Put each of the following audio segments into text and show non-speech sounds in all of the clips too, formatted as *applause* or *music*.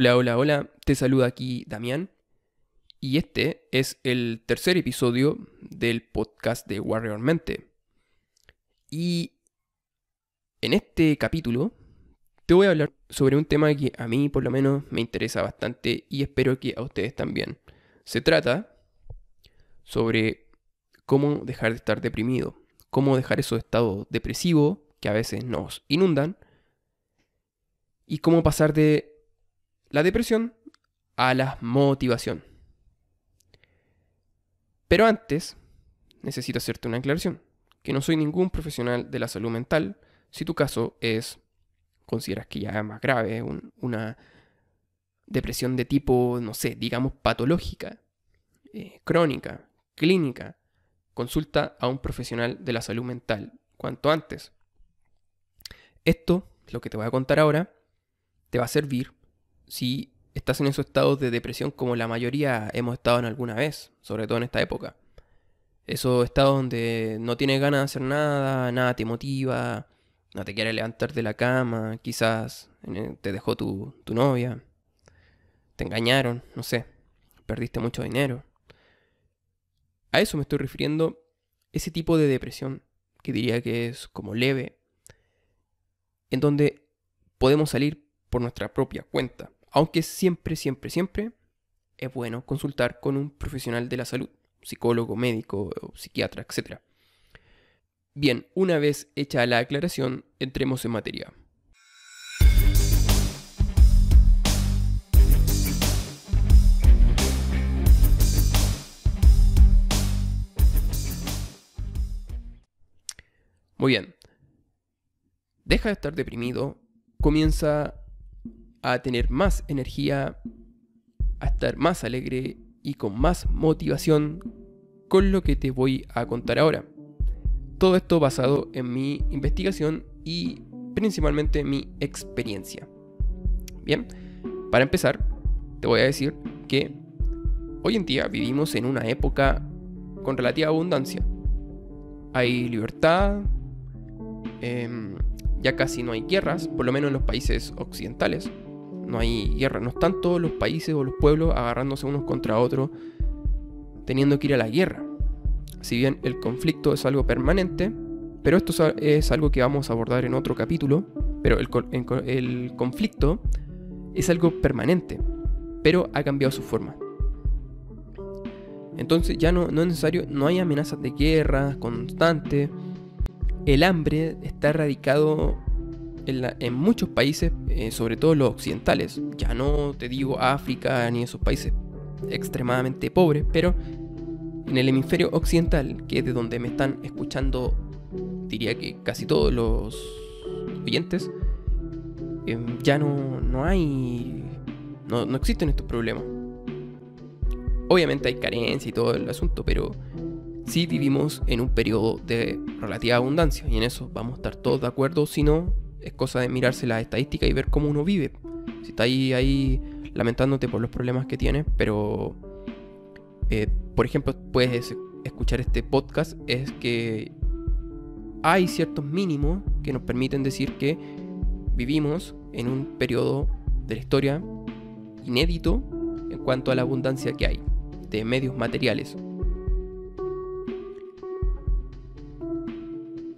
Hola, hola, hola, te saluda aquí Damián y este es el tercer episodio del podcast de Warrior Mente. Y en este capítulo te voy a hablar sobre un tema que a mí por lo menos me interesa bastante y espero que a ustedes también. Se trata sobre cómo dejar de estar deprimido, cómo dejar esos estados depresivos que a veces nos inundan y cómo pasar de la depresión a la motivación. Pero antes, necesito hacerte una aclaración, que no soy ningún profesional de la salud mental, si tu caso es, consideras que ya es más grave, una depresión de tipo, no sé, digamos patológica, eh, crónica, clínica, consulta a un profesional de la salud mental cuanto antes. Esto, lo que te voy a contar ahora, te va a servir si estás en esos estados de depresión como la mayoría hemos estado en alguna vez, sobre todo en esta época. Esos estados donde no tienes ganas de hacer nada, nada te motiva, no te quieres levantar de la cama, quizás te dejó tu, tu novia, te engañaron, no sé, perdiste mucho dinero. A eso me estoy refiriendo, ese tipo de depresión que diría que es como leve, en donde podemos salir por nuestra propia cuenta. Aunque siempre, siempre, siempre es bueno consultar con un profesional de la salud, psicólogo, médico, psiquiatra, etc. Bien, una vez hecha la aclaración, entremos en materia. Muy bien. Deja de estar deprimido, comienza a tener más energía, a estar más alegre y con más motivación con lo que te voy a contar ahora. Todo esto basado en mi investigación y principalmente mi experiencia. Bien, para empezar, te voy a decir que hoy en día vivimos en una época con relativa abundancia. Hay libertad, em, ya casi no hay guerras, por lo menos en los países occidentales no hay guerra, no están todos los países o los pueblos agarrándose unos contra otros, teniendo que ir a la guerra. Si bien el conflicto es algo permanente, pero esto es algo que vamos a abordar en otro capítulo, pero el, conflicto es algo permanente, pero ha cambiado su forma. Entonces ya no, no es necesario, no hay amenazas de guerra constante. El hambre está erradicado en, muchos países, eh, sobre todo los occidentales, ya no te digo África ni esos países extremadamente pobres, pero en el hemisferio occidental, que es de donde me están escuchando, diría que casi todos los oyentes, em, ya no, no hay, no, no existen estos problemas. Obviamente hay carencia y todo el asunto, pero sí vivimos en un periodo de relativa abundancia y en eso vamos a estar todos de acuerdo, si no, es cosa de mirarse las estadísticas y ver cómo uno vive. Si está ahí, ahí lamentándote por los problemas que tienes, pero, eh, por ejemplo, puedes escuchar este podcast, es que hay ciertos mínimos que nos permiten decir que vivimos en un periodo de la historia inédito en cuanto a la abundancia que hay de medios materiales.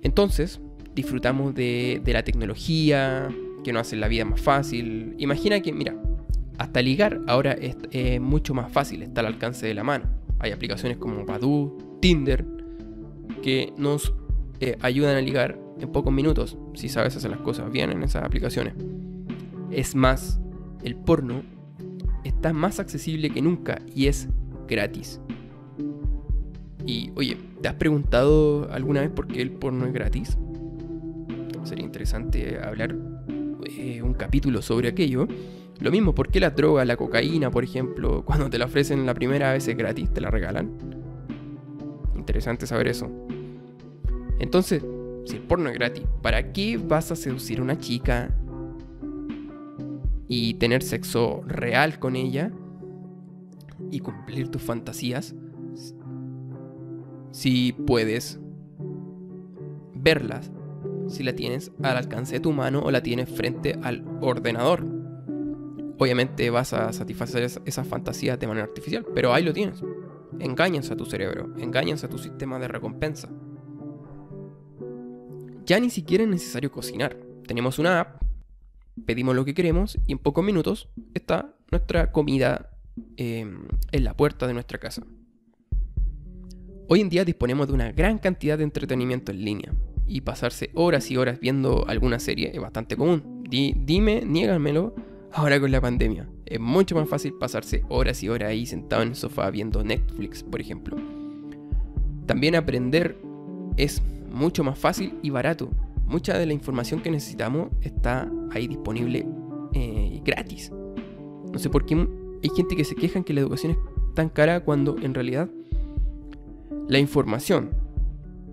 Entonces, disfrutamos de, la tecnología, que nos hace la vida más fácil. Imagina que, mira, hasta ligar ahora es mucho más fácil, está al alcance de la mano. Hay aplicaciones como Badoo, Tinder, que nos eh, ayudan a ligar en pocos minutos, si sabes hacer las cosas bien en esas aplicaciones. Es más, el porno está más accesible que nunca y es gratis. Y oye, ¿te has preguntado alguna vez por qué el porno es gratis? Sería interesante hablar eh, un capítulo sobre aquello. Lo mismo, ¿por qué la droga, la cocaína, por ejemplo, *laughs* cuando te la ofrecen la primera vez es gratis, te la regalan? Interesante saber eso. Entonces, si el porno es gratis, ¿para qué vas a seducir a una chica y tener sexo real con ella y cumplir tus fantasías si puedes verlas si la tienes al alcance de tu mano o la tienes frente al ordenador. obviamente vas a satisfacer esas fantasías de manera artificial, pero ahí lo tienes. Engañas a tu cerebro, engañas a tu sistema de recompensa. Ya ni siquiera es necesario cocinar. Tenemos una app, pedimos lo que queremos y en pocos minutos está nuestra comida em, en la puerta de nuestra casa. Hoy en día disponemos de una gran cantidad de entretenimiento en línea y pasarse horas y horas viendo alguna serie es bastante común. dime, niégamelo ahora con la pandemia. Es mucho más fácil pasarse horas y horas ahí sentado en el sofá viendo Netflix, por ejemplo. También aprender es mucho más fácil y barato. Mucha de la información que necesitamos está ahí disponible eh, gratis. No sé por qué hay gente que se queja que la educación es tan cara cuando en realidad la información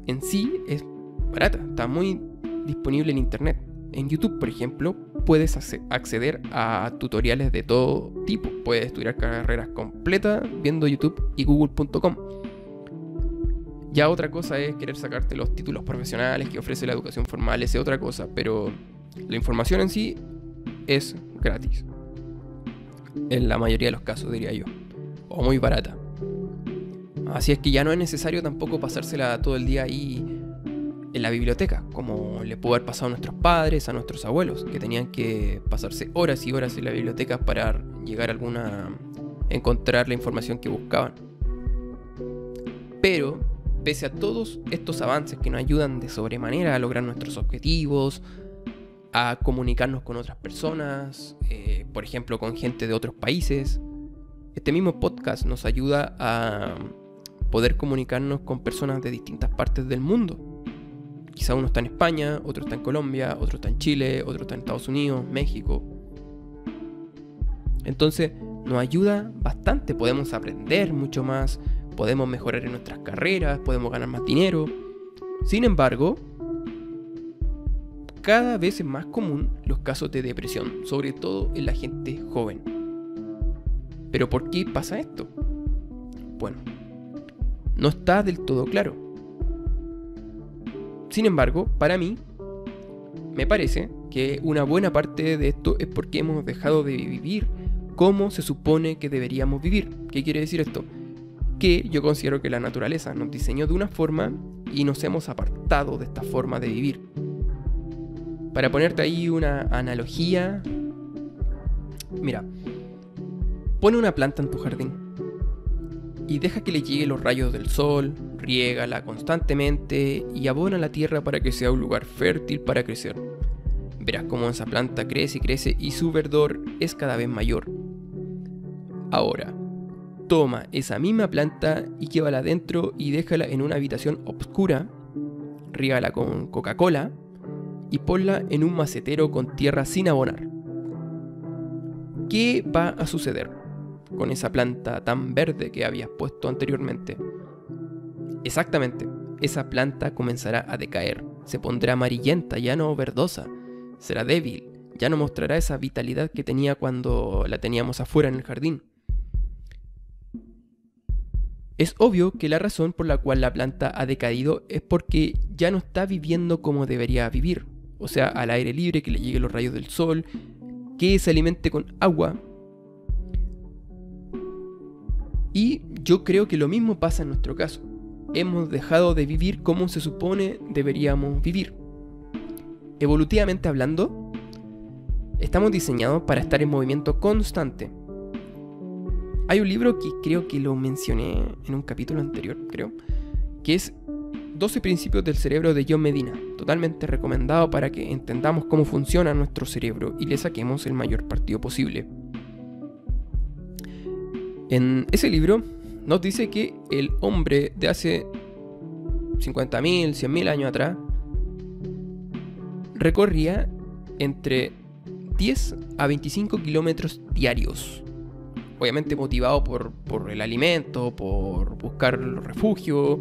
en sí es barata, está muy disponible en internet. En YouTube, por ejemplo, puedes acceder a tutoriales de todo tipo. Puedes estudiar carreras completas viendo YouTube y google.com. Ya otra cosa es querer sacarte los títulos profesionales que ofrece la educación formal, es otra cosa, pero la información en sí es gratis. En la mayoría de los casos, diría yo. O muy barata. Así es que ya no es necesario tampoco pasársela todo el día ahí en la biblioteca, como le pudo haber pasado a nuestros padres, a nuestros abuelos, que tenían que pasarse horas y horas en la biblioteca para llegar a alguna. encontrar la información que buscaban. Pero Pese a todos estos avances que nos ayudan de sobremanera a lograr nuestros objetivos, a comunicarnos con otras personas, eh, por ejemplo con gente de otros países, este mismo podcast nos ayuda a poder comunicarnos con personas de distintas partes del mundo. Quizá uno está en España, otro está en Colombia, otro está en Chile, otro está en Estados Unidos, México. Entonces nos ayuda bastante, podemos aprender mucho más, podemos mejorar en nuestras carreras, podemos ganar más dinero. Sin embargo, cada vez es más común los casos de depresión, sobre todo en la gente joven. ¿Pero por qué pasa esto? Bueno, no está del todo claro. Sin embargo, para mí, me parece que una buena parte de esto es porque hemos dejado de vivir como se supone que deberíamos vivir. ¿Qué quiere decir esto? que yo considero que la naturaleza nos diseñó de una forma y nos hemos apartado de esta forma de vivir. Para ponerte ahí una analogía, mira, pone una planta en tu jardín y deja que le lleguen los rayos del sol, riégala constantemente y abona la tierra para que sea un lugar fértil para crecer. Verás cómo esa planta crece y crece y su verdor es cada vez mayor. Ahora, toma esa misma planta y llévala adentro y déjala en una habitación oscura, rígala con Coca-Cola y ponla en un macetero con tierra sin abonar. ¿Qué va a suceder con esa planta tan verde que habías puesto anteriormente? Exactamente, esa planta comenzará a decaer, se pondrá amarillenta, ya no verdosa, será débil, ya no mostrará esa vitalidad que tenía cuando la teníamos afuera en el jardín. Es obvio que la razón por la cual la planta ha decaído es porque ya no está viviendo como debería vivir, o sea, al aire libre, que le lleguen los rayos del sol, que se alimente con agua. Y yo creo que lo mismo pasa en nuestro caso. Hemos dejado de vivir como se supone deberíamos vivir. Evolutivamente hablando, estamos diseñados para estar en movimiento constante, hay un libro que creo que lo mencioné en un capítulo anterior, creo, que es 12 principios del cerebro de John Medina, totalmente recomendado para que entendamos cómo funciona nuestro cerebro y le saquemos el mayor partido posible. En ese libro nos dice que el hombre de hace 50.000, 100.000 años atrás recorría entre 10 a 25 kilómetros diarios obviamente motivado por, el alimento, por buscar refugio,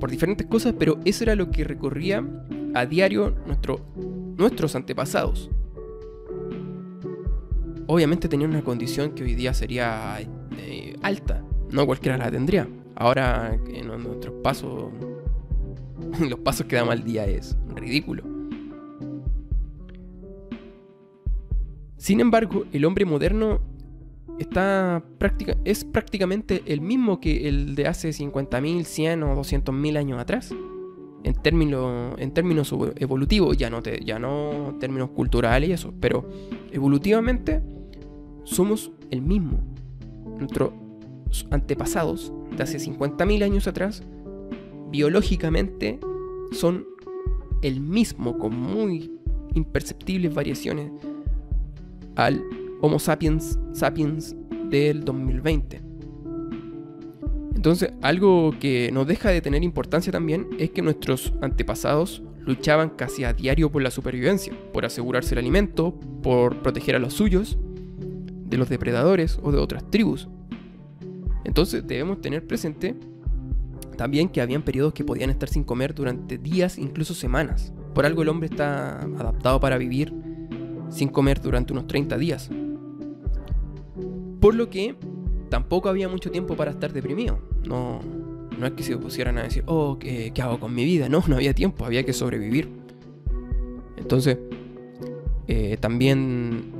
por diferentes cosas, pero eso era lo que recorría a diario nuestro, nuestros antepasados. Obviamente tenían una condición que hoy día sería eh, alta, no cualquiera la tendría. Ahora en nuestros pasos, *laughs* los pasos que damos al día es ridículo. Sin embargo, el hombre moderno está práctica, es prácticamente el mismo que el de hace 50.000, 100 o 200.000 años atrás. En, términos, en términos evolutivos, ya no, te, ya no términos culturales y eso, pero evolutivamente somos el mismo. Nuestros antepasados de hace 50.000 años atrás, biológicamente son el mismo, con muy imperceptibles variaciones al Homo sapiens sapiens del 2020. Entonces, algo que no deja de tener importancia también es que nuestros antepasados luchaban casi a diario por la supervivencia, por asegurarse el alimento, por proteger a los suyos de los depredadores o de otras tribus. Entonces debemos tener presente también que habían periodos que podían estar sin comer durante días, incluso semanas. Por algo el hombre está adaptado para vivir sin comer durante unos 30 días. Por lo que tampoco había mucho tiempo para estar deprimido. No, no es que se pusieran a decir, oh, ¿qué, hago con mi vida? No, no había tiempo, había que sobrevivir. Entonces, eh, también,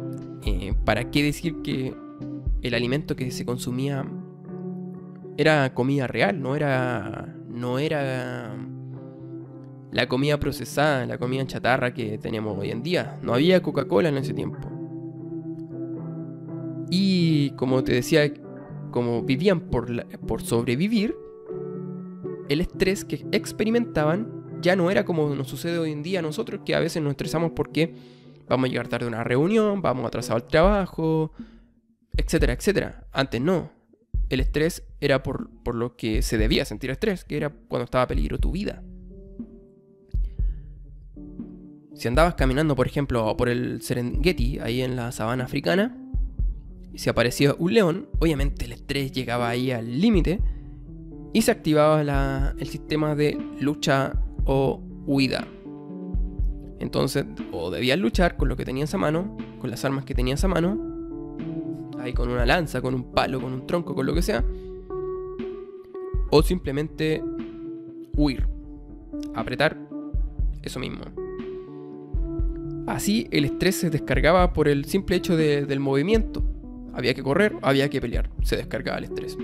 eh, ¿para qué decir que el alimento que se consumía era comida real? No era, no era la comida procesada, la comida chatarra que tenemos hoy en día. No había Coca-Cola en ese tiempo. Y como te decía, como vivían por, por sobrevivir, el estrés que experimentaban ya no era como nos sucede hoy en día a nosotros, que a veces nos estresamos porque vamos a llegar tarde a una reunión, vamos atrasado al trabajo, etcétera, etcétera. Antes no. El estrés era por, por lo que se debía sentir estrés, que era cuando estaba peligro tu vida. Si andabas caminando, por ejemplo, por el Serengeti, ahí en la sabana africana, y se aparecía un león, obviamente el estrés llegaba ahí al límite y se activaba el sistema de lucha o huida. Entonces, o debías luchar con lo que tenías a mano, con las armas que tenías a mano, ahí con una lanza, con un palo, con un tronco, con lo que sea, o simplemente huir, apretar, eso mismo. Así el estrés se descargaba por el simple hecho del movimiento. Había que correr, había que pelear, se descargaba el estrés.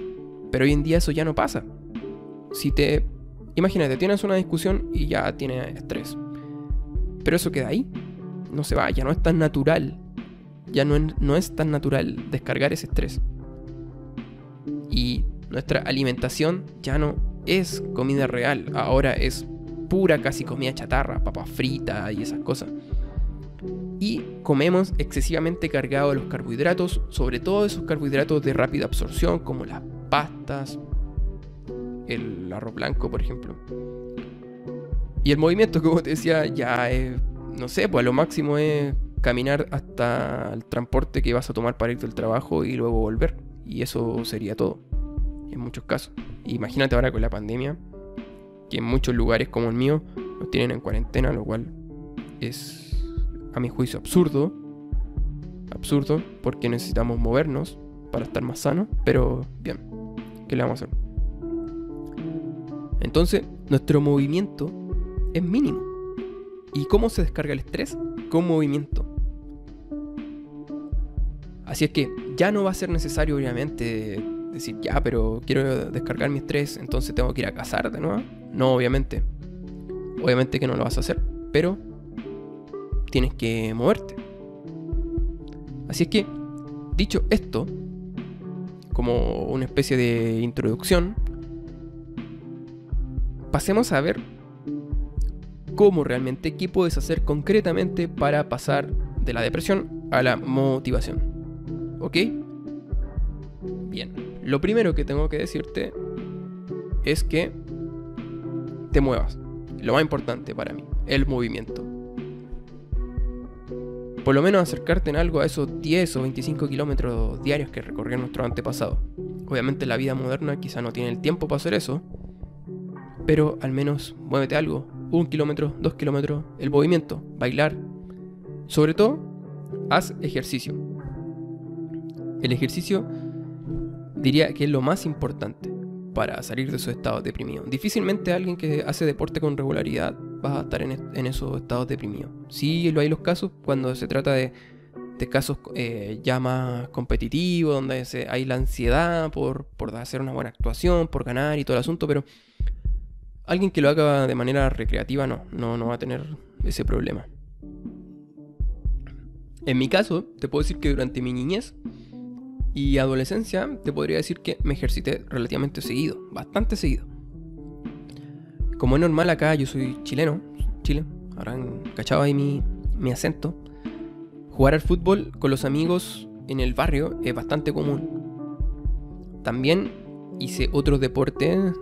Pero hoy en día eso ya no pasa. Si te... Imagínate, tienes una discusión y ya tienes estrés. Pero eso queda ahí. No se va, ya no es tan natural. Ya no no es tan natural descargar ese estrés. Y nuestra alimentación ya no es comida real. Ahora es pura casi comida chatarra, papas fritas y esas cosas y comemos excesivamente cargado los carbohidratos, sobre todo esos carbohidratos de rápida absorción como las pastas, el arroz blanco, por ejemplo. Y el movimiento, como te decía, ya es, no sé, pues a lo máximo es caminar hasta el transporte que vas a tomar para ir del trabajo y luego volver. Y eso sería todo, en muchos casos. Imagínate ahora con la pandemia, que en muchos lugares como el mío nos tienen en cuarentena, lo cual es a mi juicio, absurdo. Absurdo, porque necesitamos movernos para estar más sanos, pero bien, ¿qué le vamos a hacer? Entonces, nuestro movimiento es mínimo. ¿Y cómo se descarga el estrés? Con movimiento. Así es que ya no va a ser necesario, obviamente, decir, ya, pero quiero descargar mi estrés, entonces tengo que ir a cazar de nuevo. No, obviamente. Obviamente que no lo vas a hacer, pero tienes que moverte. Así es que, dicho esto, como una especie de introducción, pasemos a ver cómo realmente, qué puedes hacer concretamente para pasar de la depresión a la motivación. ¿Ok? Bien, lo primero que tengo que decirte es que te muevas. Lo más importante para mí, el movimiento por lo menos acercarte en algo a esos 10 o 25 kilómetros diarios que recorrían nuestros antepasados. Obviamente la vida moderna quizá no tiene el tiempo para hacer eso, pero al menos muévete algo, un kilómetro, dos kilómetros, el movimiento, bailar. Sobre todo, haz ejercicio. El ejercicio diría que es lo más importante para salir de esos estados deprimidos. Difícilmente alguien que hace deporte con regularidad vas a estar en, esos estados deprimidos. Sí, lo hay los casos cuando se trata de casos eh, ya más competitivos, donde hay la ansiedad por, por hacer una buena actuación, por ganar y todo el asunto, pero alguien que lo haga de manera recreativa no, no, no va a tener ese problema. En mi caso, te puedo decir que durante mi niñez y adolescencia, te podría decir que me ejercité relativamente seguido, bastante seguido. Como es normal acá, yo soy chileno, Chile, habrán cachado ahí mi, mi acento. Jugar al fútbol con los amigos en el barrio es bastante común. También hice otros deportes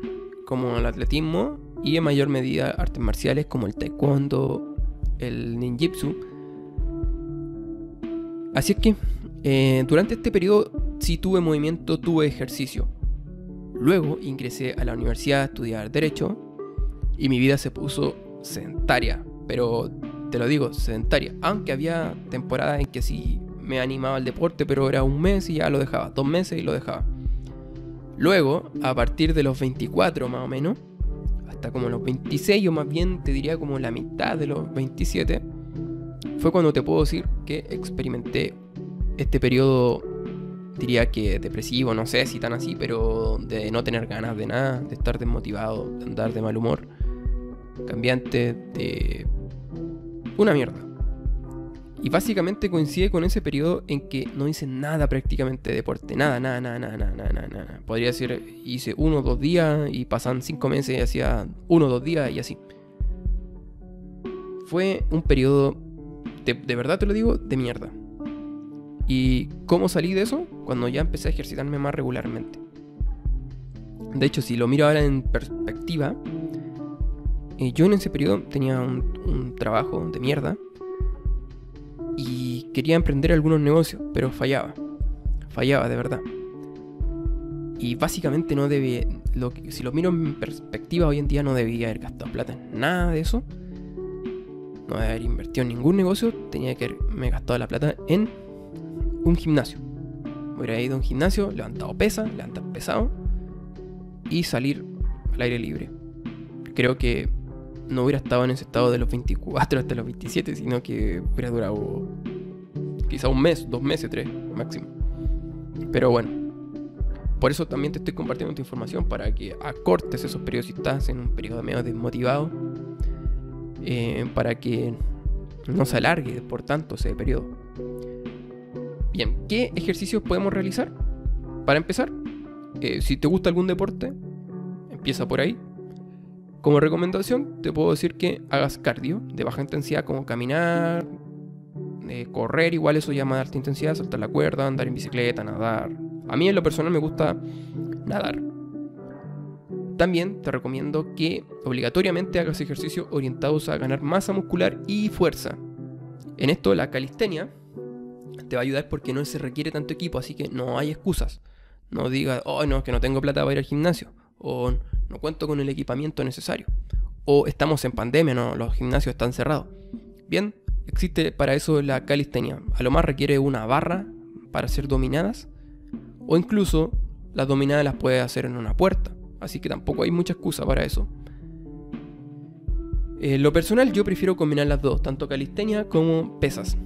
como el atletismo y en mayor medida artes marciales como el taekwondo, el ninjitsu. Así es que eh, durante este periodo sí tuve movimiento, tuve ejercicio. Luego ingresé a la universidad a estudiar derecho y mi vida se puso sedentaria, pero te lo digo, sedentaria. Aunque había temporadas en que sí me animaba al deporte, pero era un mes y ya lo dejaba, dos meses y lo dejaba. Luego, a partir de los 24 más o menos, hasta como los 26 o más bien te diría como la mitad de los 27, fue cuando te puedo decir que experimenté este periodo, diría que depresivo, no sé si tan así, pero de no tener ganas de nada, de estar desmotivado, de andar de mal humor, cambiante, de una mierda. Y básicamente coincide con ese periodo en que no hice nada prácticamente de deporte. Nada, nada, nada, nada, nada, nada, nada. Podría decir, hice uno o dos días y pasan cinco meses y hacía uno o dos días y así. Fue un periodo, de, de verdad te lo digo, de mierda. ¿Y cómo salí de eso? Cuando ya empecé a ejercitarme más regularmente. De hecho, si lo miro ahora en perspectiva, eh, yo en ese periodo tenía un, trabajo de mierda y quería emprender algunos negocios, pero fallaba. Fallaba de verdad. Y básicamente no debía, lo si lo miro en perspectiva hoy en día no debía haber gastado plata en nada de eso. No debía haber invertido en ningún negocio, tenía que haberme gastado la plata en un gimnasio. Hubiera ido a un gimnasio, levantado pesa, levantar pesado y salir al aire libre. Creo que no hubiera estado en ese estado de los 24 hasta los 27, sino que hubiera durado quizá un mes, dos meses, tres máximo. Pero bueno, por eso también te estoy compartiendo esta información para que acortes esos periodos si estás en un periodo medio desmotivado, eh, para que no se alargue por tanto ese periodo. Bien, ¿qué ejercicios podemos realizar? Para empezar, eh, si te gusta algún deporte, empieza por ahí. Como recomendación, te puedo decir que hagas cardio de baja intensidad, como caminar, eh, correr, igual eso llama de alta intensidad, saltar la cuerda, andar en bicicleta, nadar. A mí en lo personal me gusta nadar. También te recomiendo que obligatoriamente hagas ejercicios orientados a ganar masa muscular y fuerza. En esto la calistenia te va a ayudar porque no se requiere tanto equipo, así que no hay excusas. No digas, oh no, que no tengo plata para ir al gimnasio. O no cuento con el equipamiento necesario. O estamos en pandemia, no, los gimnasios están cerrados. Bien, existe para eso la calistenia. A lo más requiere una barra para ser dominadas. O incluso las dominadas las puedes hacer en una puerta. Así que tampoco hay mucha excusa para eso. En lo personal yo prefiero combinar las dos, tanto calistenia como pesas.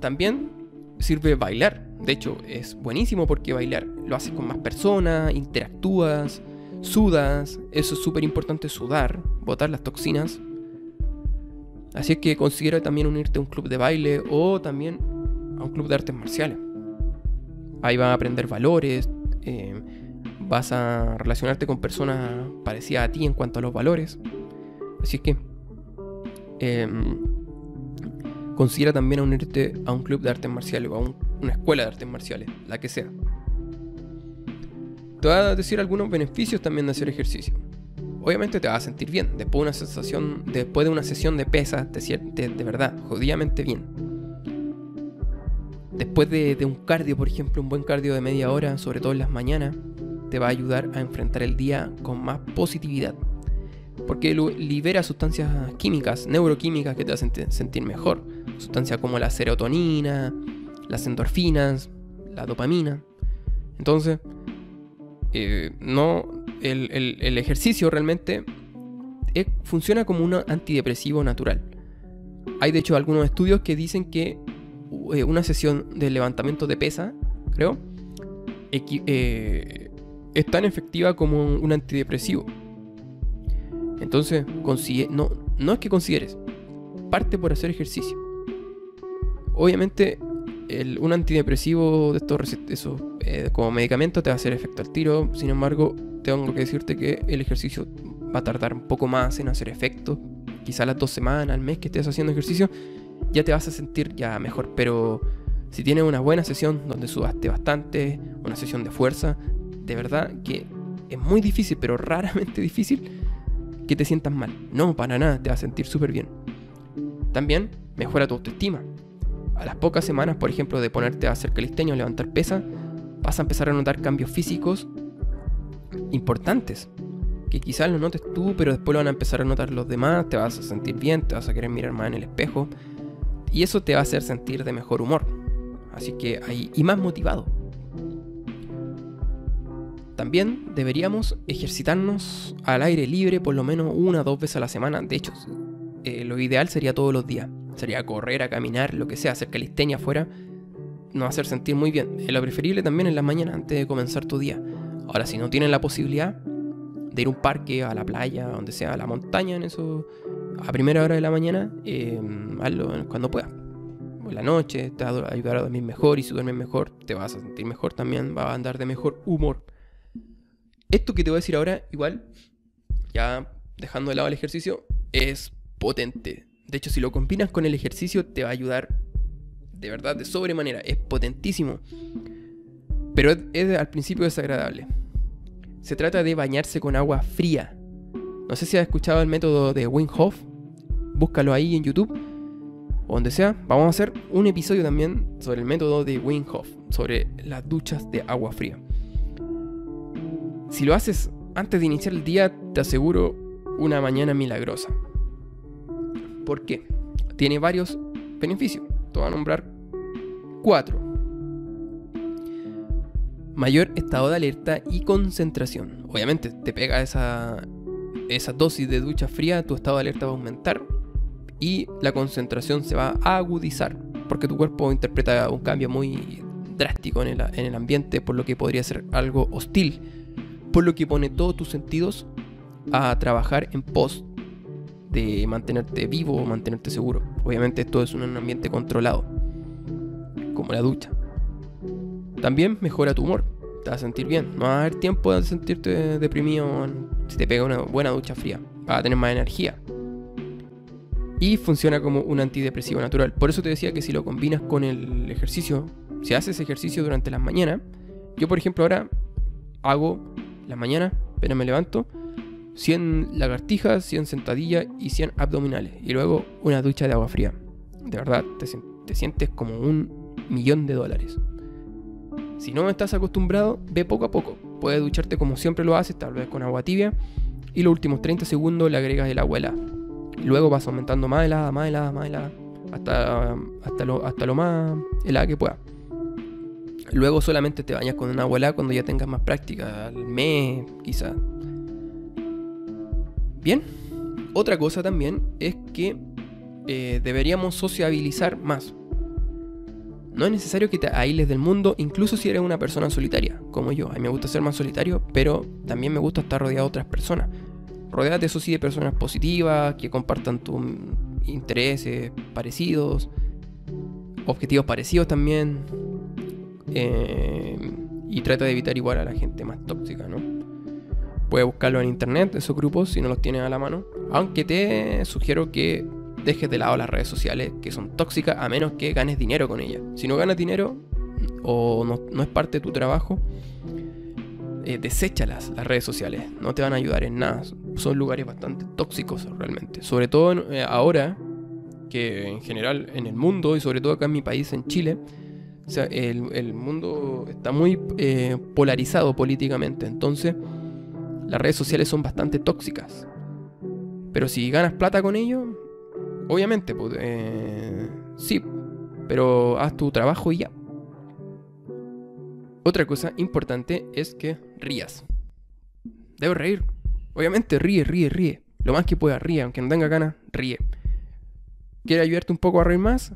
También sirve bailar. De hecho, es buenísimo porque bailar lo haces con más personas, interactúas, sudas. Eso es súper importante, sudar, botar las toxinas. Así es que considera también unirte a un club de baile o también a un club de artes marciales. Ahí vas a aprender valores, eh, vas a relacionarte con personas parecidas a ti en cuanto a los valores. Así es que em, considera también unirte a un club de artes marciales o a una escuela de artes marciales, la que sea. Te voy a decir algunos beneficios también de hacer ejercicio. Obviamente te vas a sentir bien. Después de una sensación, después de una sesión de pesas, te sientes de verdad, jodidamente bien. Después de, de, un cardio, por ejemplo, un buen cardio de media hora, sobre todo en las mañanas, te va a ayudar a enfrentar el día con más positividad. Porque libera sustancias químicas, neuroquímicas que te hacen sentir mejor sustancias como la serotonina, las endorfinas, la dopamina. Entonces, eh, no, el, ejercicio realmente funciona como un antidepresivo natural. Hay de hecho algunos estudios que dicen que eh, una sesión de levantamiento de pesa, creo, eh, es tan efectiva como un antidepresivo. Entonces, no, no es que consideres, parte por hacer ejercicio. Obviamente, un antidepresivo de estos esos, eh, como medicamento te va a hacer efecto al tiro. Sin embargo, tengo que decirte que el ejercicio va a tardar un poco más en hacer efecto. Quizá las dos semanas, al mes que estés haciendo ejercicio, ya te vas a sentir ya mejor. Pero si tienes una buena sesión donde sudaste bastante, una sesión de fuerza, de verdad que es muy difícil, pero *laughs* raramente difícil, que te sientas mal. No, para nada, te vas a sentir súper bien. También mejora tu autoestima. A las pocas semanas, por ejemplo, de ponerte a hacer calisteño, levantar pesa, vas a empezar a notar cambios físicos importantes. Que quizás lo notes tú, pero después lo van a empezar a notar los demás, te vas a sentir bien, te vas a querer mirar más en el espejo. Y eso te va a hacer sentir de mejor humor. Así que ahí, y más motivado. También deberíamos ejercitarnos al aire libre por lo menos una o dos veces a la semana. De hecho, eh, lo ideal sería todos los días. Sería correr, a caminar, lo que sea, hacer calistenia afuera. Nos va a hacer sentir muy bien. lo preferible también en la mañana antes de comenzar tu día. Ahora, si no tienen la posibilidad de ir a un parque, a la playa, donde sea, a la montaña, en eso, a primera hora de la mañana, eh, hazlo cuando puedas. En la noche, te va a ayudar a dormir mejor y si duermes mejor, te vas a sentir mejor también, vas a andar de mejor humor. Esto que te voy a decir ahora, igual, ya dejando de lado el ejercicio, es potente. De hecho, si lo combinas con el ejercicio, te va a ayudar de verdad de sobremanera. Es potentísimo. Pero es, al principio desagradable. Se trata de bañarse con agua fría. No sé si has escuchado el método de Wim. Búscalo ahí en YouTube. O donde sea. Vamos a hacer un episodio también sobre el método de Wim. Sobre las duchas de agua fría. Si lo haces antes de iniciar el día, te aseguro una mañana milagrosa. ¿Por qué? Tiene varios beneficios. Te voy a nombrar cuatro. Mayor estado de alerta y concentración. Obviamente, te pega esa, esa dosis de ducha fría, tu estado de alerta va a aumentar y la concentración se va a agudizar porque tu cuerpo interpreta un cambio muy drástico en el, en el ambiente, por lo que podría ser algo hostil, por lo que pone todos tus sentidos a trabajar en pos de mantenerte vivo o mantenerte seguro. Obviamente esto es un ambiente controlado, como la ducha. También mejora tu humor, te vas a sentir bien, no va a haber tiempo de sentirte deprimido si te pega una buena ducha fría, vas a tener más energía. Y funciona como un antidepresivo natural. Por eso te decía que si lo combinas con el ejercicio, si haces ejercicio durante las mañanas, yo por ejemplo ahora hago la mañana, apenas me levanto, 100 lagartijas, 100 sentadillas y 100 abdominales. Y luego una ducha de agua fría. De verdad, te, sientes como un millón de dólares. Si no estás acostumbrado, ve poco a poco. Puedes ducharte como siempre lo haces, tal vez con agua tibia. Y los últimos 30 segundos le agregas el agua helada. Y luego vas aumentando más helada, más helada, más helada. Hasta, hasta, lo, hasta lo más helada que pueda. Luego solamente te bañas con una agua helada cuando ya tengas más práctica, al mes quizá. Bien, otra cosa también es que eh, deberíamos sociabilizar más. No es necesario que te aísles del mundo, incluso si eres una persona solitaria, como yo. A mí me gusta ser más solitario, pero también me gusta estar rodeado de otras personas. Rodeate eso sí de personas positivas, que compartan tus intereses parecidos, objetivos parecidos también. Eh, y trata de evitar igual a la gente más tóxica, ¿no? Puedes buscarlo en internet, esos grupos, si no los tienes a la mano. Aunque te sugiero que dejes de lado las redes sociales, que son tóxicas, a menos que ganes dinero con ellas. Si no ganas dinero o no, es parte de tu trabajo, eh, deséchalas las redes sociales. No te van a ayudar en nada. Son lugares bastante tóxicos realmente. Sobre todo eh, ahora, que en general en el mundo y sobre todo acá en mi país, en Chile, sea, el, mundo está muy eh, polarizado políticamente. Entonces, las redes sociales son bastante tóxicas. Pero si ganas plata con ello, obviamente, pues, eh, sí, pero haz tu trabajo y ya. Otra cosa importante es que rías. Debo reír. Obviamente ríe, ríe, ríe. Lo más que pueda, ríe. Aunque no tenga ganas, ríe. ¿Quiere ayudarte un poco a reír más?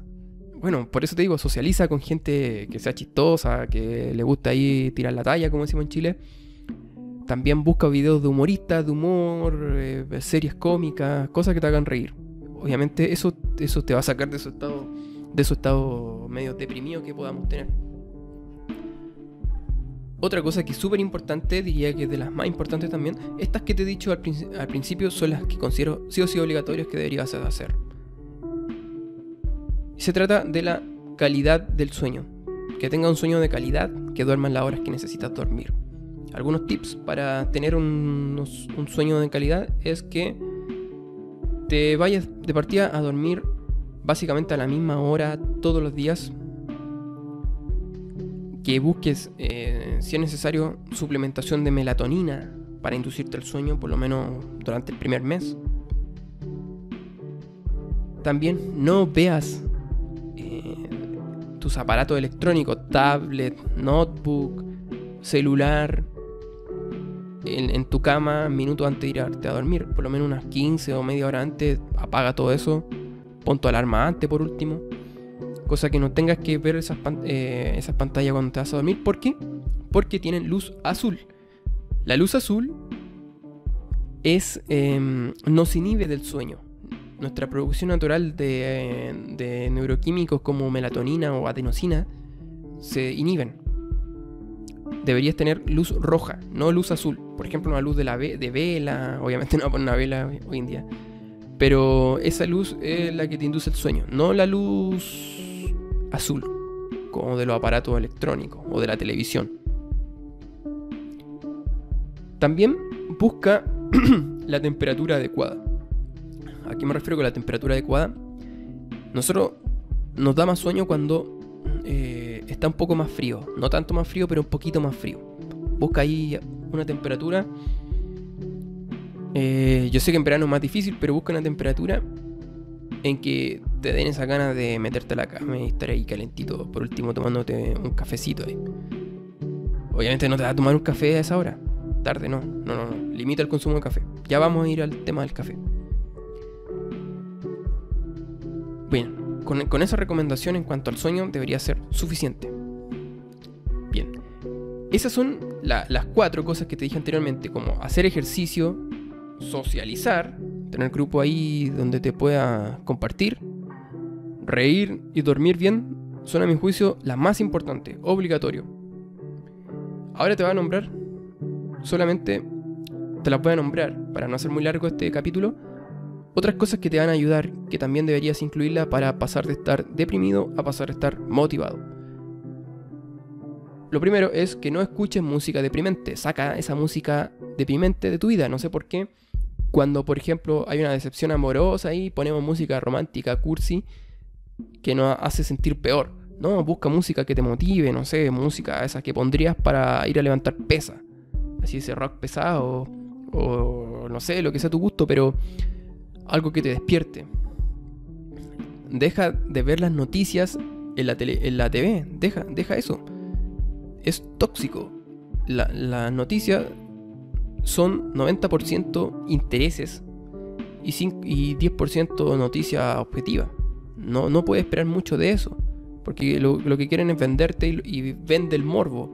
bueno, por eso te digo, socializa con gente que sea chistosa, que le gusta ahí tirar la talla, como decimos en Chile. También busca videos de humoristas, de humor, eh, series cómicas, cosas que te hagan reír. Obviamente eso, eso te va a sacar de su estado, de su estado medio deprimido que podamos tener. Otra cosa que es súper importante, diría que es de las más importantes también, estas que te he dicho al, principio son las que considero sí o sí obligatorias que deberías hacer. Se trata de la calidad del sueño. Que tenga un sueño de calidad, que duermas las horas que necesitas dormir. Algunos tips para tener un, un sueño de calidad es que te vayas de partida a dormir básicamente a la misma hora todos los días. Que busques, eh, si es necesario, suplementación de melatonina para inducirte al sueño, por lo menos durante el primer mes. También no veas eh, tus aparatos electrónicos, tablet, notebook, celular, en, tu cama minutos antes de irte a dormir, por lo menos unas 15 o media hora antes, apaga todo eso, pon tu alarma antes por último, cosa que no tengas que ver esas, eh, esas pantallas cuando te vas a dormir, ¿por qué? Porque tienen luz azul. La luz azul es, em, no se inhibe del sueño. Nuestra producción natural de, de neuroquímicos como melatonina o adenosina se inhiben deberías tener luz roja, no luz azul. Por ejemplo, una luz de, la de vela, obviamente *laughs* no poner una vela hoy en día. Pero esa luz es la que te induce el sueño, no la luz azul, como de los aparatos electrónicos o de la televisión. También busca *clears throat* la temperatura adecuada. ¿A qué me refiero con la temperatura adecuada? Nosotros nos da más sueño cuando eh, está un poco más frío. No tanto más frío, pero un poquito más frío. Busca ahí una temperatura. Eh, yo sé que en verano es más difícil, pero busca una temperatura en que te den esa ganas de meterte a la cama y estar ahí calentito. Por último, tomándote un cafecito ahí. Obviamente no te vas a tomar un café a esa hora. Tarde, no. No, no, no. Limita el consumo de café. Ya vamos a ir al tema del café. Bien, con, esa recomendación en cuanto al sueño debería ser suficiente. Bien, esas son las cuatro cosas que te dije anteriormente, como hacer ejercicio, socializar, tener grupo ahí donde te pueda compartir, reír y dormir bien, son a mi juicio las más importantes, obligatorio. Ahora te voy a nombrar, solamente te las voy a nombrar para no hacer muy largo este capítulo, otras cosas que te van a ayudar, que también deberías incluirla para pasar de estar deprimido a pasar a estar motivado. Lo primero es que no escuches música deprimente. Saca esa música deprimente de tu vida. No sé por qué. Cuando, por ejemplo, hay una decepción amorosa y ponemos música romántica, cursi, que nos hace sentir peor. No, busca música que te motive, no sé, música esa que pondrías para ir a levantar pesa. Así ese rock pesado o no sé, lo que sea tu gusto, pero algo que te despierte. Deja de ver las noticias en la, tele, en la TV. Deja, deja eso. Es tóxico. Las noticias son 90% intereses y, y 10% noticia objetiva. No, no puedes esperar mucho de eso. Porque lo, que quieren es venderte y, vende el morbo.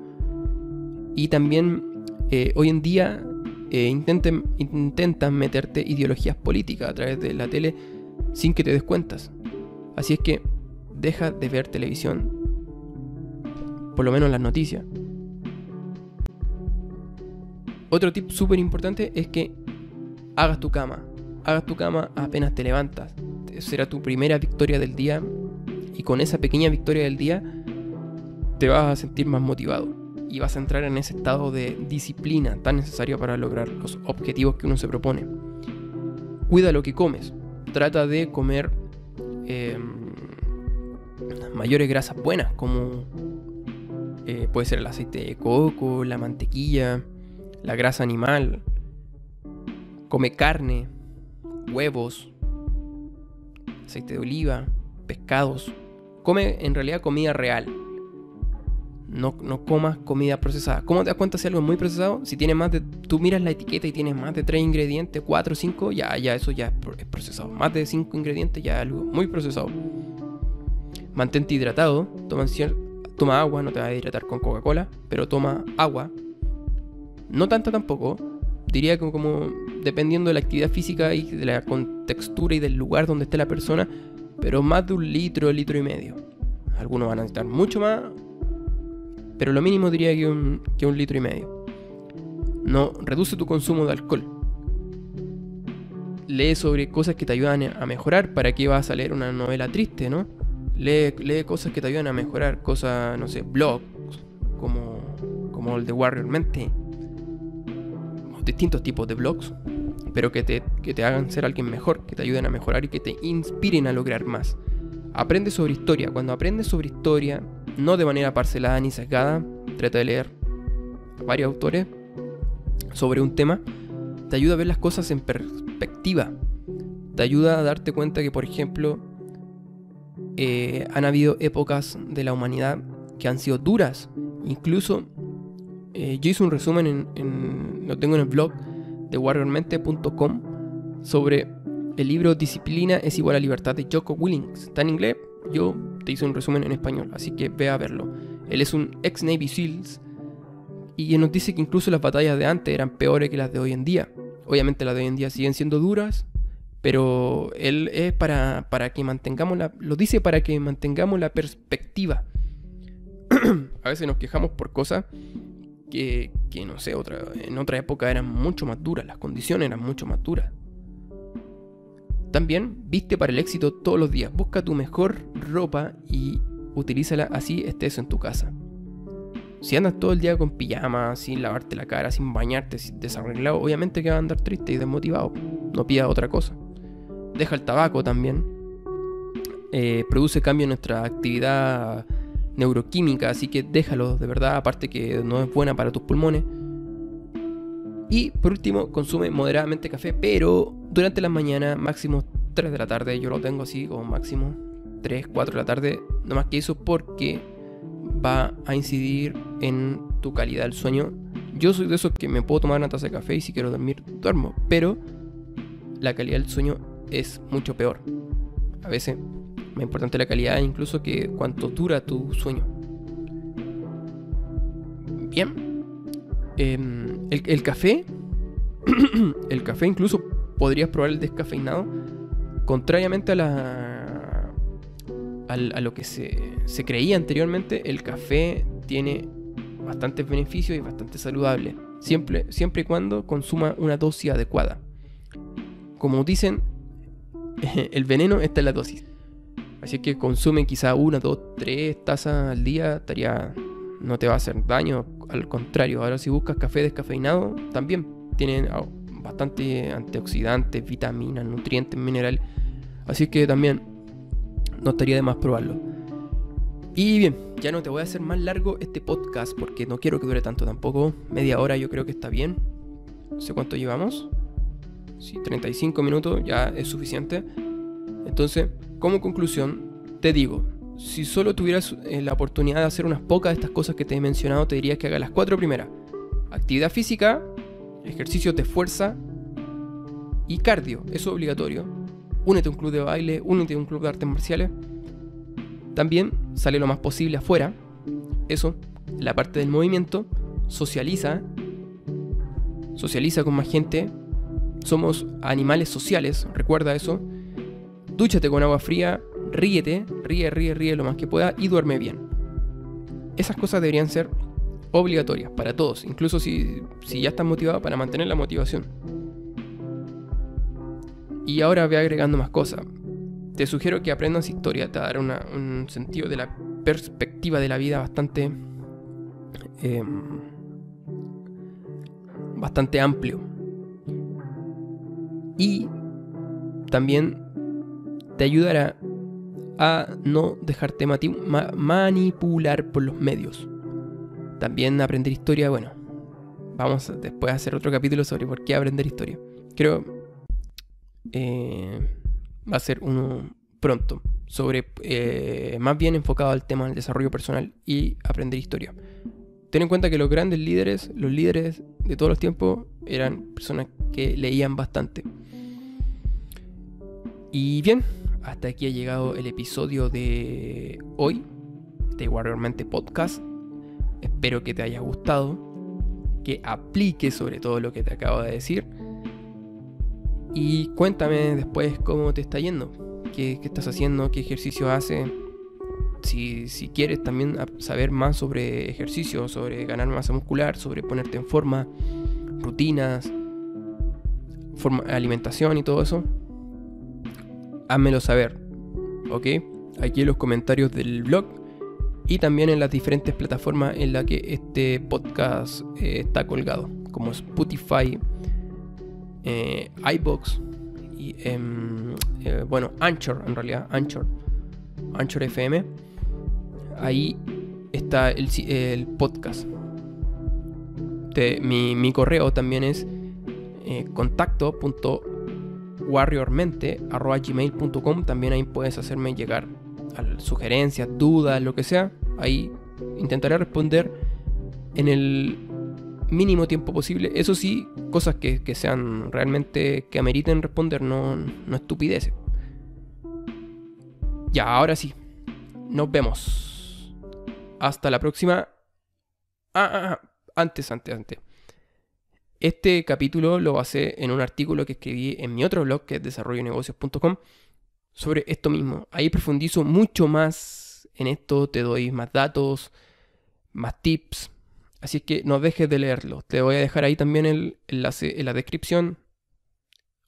Y también eh, hoy en día eh, intenten, intentan meterte ideologías políticas a través de la tele sin que te des cuentas. Así es que deja de ver televisión, por lo menos las noticias. Otro tip súper importante es que hagas tu cama. Hagas tu cama apenas te levantas. Será tu primera victoria del día y con esa pequeña victoria del día te vas a sentir más motivado y vas a entrar en ese estado de disciplina tan necesario para lograr los objetivos que uno se propone. Cuida lo que comes. Trata de comer em, mayores grasas buenas, como eh, puede ser el aceite de coco, la mantequilla, la grasa animal. Come carne, huevos, aceite de oliva, pescados. Come en realidad comida real, no, comas comida procesada. ¿Cómo te das cuenta si algo es muy procesado? Si tiene más de. Tú miras la etiqueta y tienes más de 3 ingredientes, 4, 5, ya, ya, eso ya es procesado. Más de 5 ingredientes ya es algo muy procesado. Mantente hidratado, toma, toma agua, no te vas a hidratar con Coca-Cola, pero toma agua. No tanta tampoco, diría que como dependiendo de la actividad física y de la contextura y del lugar donde esté la persona, pero más de un litro, litro y medio. Algunos van a necesitar mucho más, pero lo mínimo diría que un, que un litro y medio. No, reduce tu consumo de alcohol. Lee sobre cosas que te ayudan a mejorar. ¿Para qué vas a leer una novela triste, no? Lee, cosas que te ayudan a mejorar. Cosas, no sé, blogs, como, como el de Warrior Mente distintos tipos de blogs, pero que te, que te hagan ser alguien mejor, que te ayuden a mejorar y que te inspiren a lograr más. Aprende sobre historia. Cuando aprendes sobre historia, no de manera parcelada ni sesgada, trata de leer varios autores sobre un tema, te ayuda a ver las cosas en perspectiva. Te ayuda a darte cuenta que, por ejemplo, eh, han habido épocas de la humanidad que han sido duras. Incluso eh, yo hice un resumen en, lo tengo en el blog de warriormente.com sobre el libro Disciplina es igual a libertad de Joko Willings. Está en inglés, yo te hice un resumen en español, así que ve a verlo. Él es un ex Navy SEALs y nos dice que incluso las batallas de antes eran peores que las de hoy en día. Obviamente las de hoy en día siguen siendo duras, pero él es para, para que mantengamos la... Lo dice para que mantengamos la perspectiva. *clears throat* a veces nos quejamos por cosas que, no sé, otra, en otra época eran mucho más duras, las condiciones eran mucho más duras. También viste para el éxito todos los días, busca tu mejor ropa y utilízala así estés en tu casa. Si andas todo el día con pijama, sin lavarte la cara, sin bañarte, sin desarreglado, obviamente que va a andar triste y desmotivado. No pida otra cosa. Deja el tabaco también. Eh, produce cambio en nuestra actividad neuroquímica, así que déjalo de verdad, aparte que no es buena para tus pulmones. Y por último, consume moderadamente café, pero durante la mañana, máximo 3 de la tarde, yo lo tengo así como máximo 3, 4 de la tarde, no más que eso porque va a incidir en tu calidad del sueño. Yo soy de esos que me puedo tomar una taza de café y si quiero dormir, duermo, pero la calidad del sueño es mucho peor. A veces más importante la calidad incluso que cuánto dura tu sueño. Bien. Em, el, café. *clears throat* el café incluso podrías probar el descafeinado. Contrariamente a la. A, lo que se, creía anteriormente, el café tiene bastantes beneficios y bastante saludable. Siempre, siempre y cuando consuma una dosis adecuada. Como dicen, *laughs* el veneno está en la dosis. Así que consume quizá una, dos, tres tazas al día, estaría, no te va a hacer daño, al contrario. Ahora si buscas café descafeinado, también tienen ah, bastante antioxidantes, vitaminas, nutrientes, minerales. Así que también no estaría de más probarlo. Y bien, ya no te voy a hacer más largo este podcast porque no quiero que dure tanto tampoco. Media hora yo creo que está bien. No sé cuánto llevamos. Si 35 minutos ya es suficiente. Entonces, como conclusión, te digo, si solo tuvieras eh, la oportunidad de hacer unas pocas de estas cosas que te he mencionado, te diría que hagas las cuatro primeras. Actividad física, ejercicios de fuerza y cardio, eso es obligatorio. Únete a un club de baile, únete a un club de artes marciales. También sale lo más posible afuera. Eso, la parte del movimiento, socializa. Socializa con más gente. Somos animales sociales, recuerda eso dúchate con agua fría, ríete, ríe, ríe, ríe lo más que pueda y duerme bien. Esas cosas deberían ser obligatorias para todos, incluso si, ya estás motivado para mantener la motivación. Y ahora voy agregando más cosas. Te sugiero que aprendas historia, te va a dar un sentido de la perspectiva de la vida bastante... Em, bastante amplio. Y también te ayudará a no dejarte manipular por los medios. También aprender historia, bueno, vamos después a hacer otro capítulo sobre por qué aprender historia. Creo eh, va a ser uno pronto, sobre eh, más bien enfocado al tema del desarrollo personal y aprender historia. Ten en cuenta que los grandes líderes, los líderes de todos los tiempos, eran personas que leían bastante. Y bien, hasta aquí ha llegado el episodio de hoy de Warrior Mente Podcast. Espero que te haya gustado, que apliques sobre todo lo que te acabo de decir. Y cuéntame después cómo te está yendo, qué, estás haciendo, qué ejercicio haces. Si, si, quieres también saber más sobre ejercicio, sobre ganar masa muscular, sobre ponerte en forma, rutinas, forma, alimentación y todo eso, házmelo saber. ¿Ok? Aquí en los comentarios del blog y también en las diferentes plataformas en las que este podcast eh, está colgado, como Spotify, eh, iBox y em, eh, bueno, Anchor en realidad, Anchor, Anchor FM. Ahí está el, podcast. mi, mi, correo también es eh, contacto.warriormente.gmail.com También ahí puedes hacerme llegar sugerencias, dudas, lo que sea. Ahí intentaré responder en el mínimo tiempo posible. Eso sí, cosas que, sean realmente que ameriten responder, no, no estupideces. Ya, ahora sí. Nos vemos. Hasta la próxima. Ah, ah, ah. antes, antes, antes. Este capítulo lo basé en un artículo que escribí en mi otro blog, que es desarrollonegocios.com, sobre esto mismo. Ahí profundizo mucho más en esto, te doy más datos, más tips. Así que no dejes de leerlo. Te voy a dejar ahí también el enlace en la descripción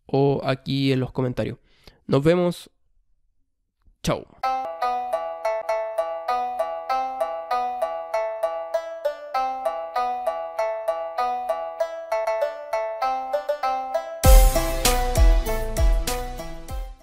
o aquí en los comentarios. Nos vemos. Chao.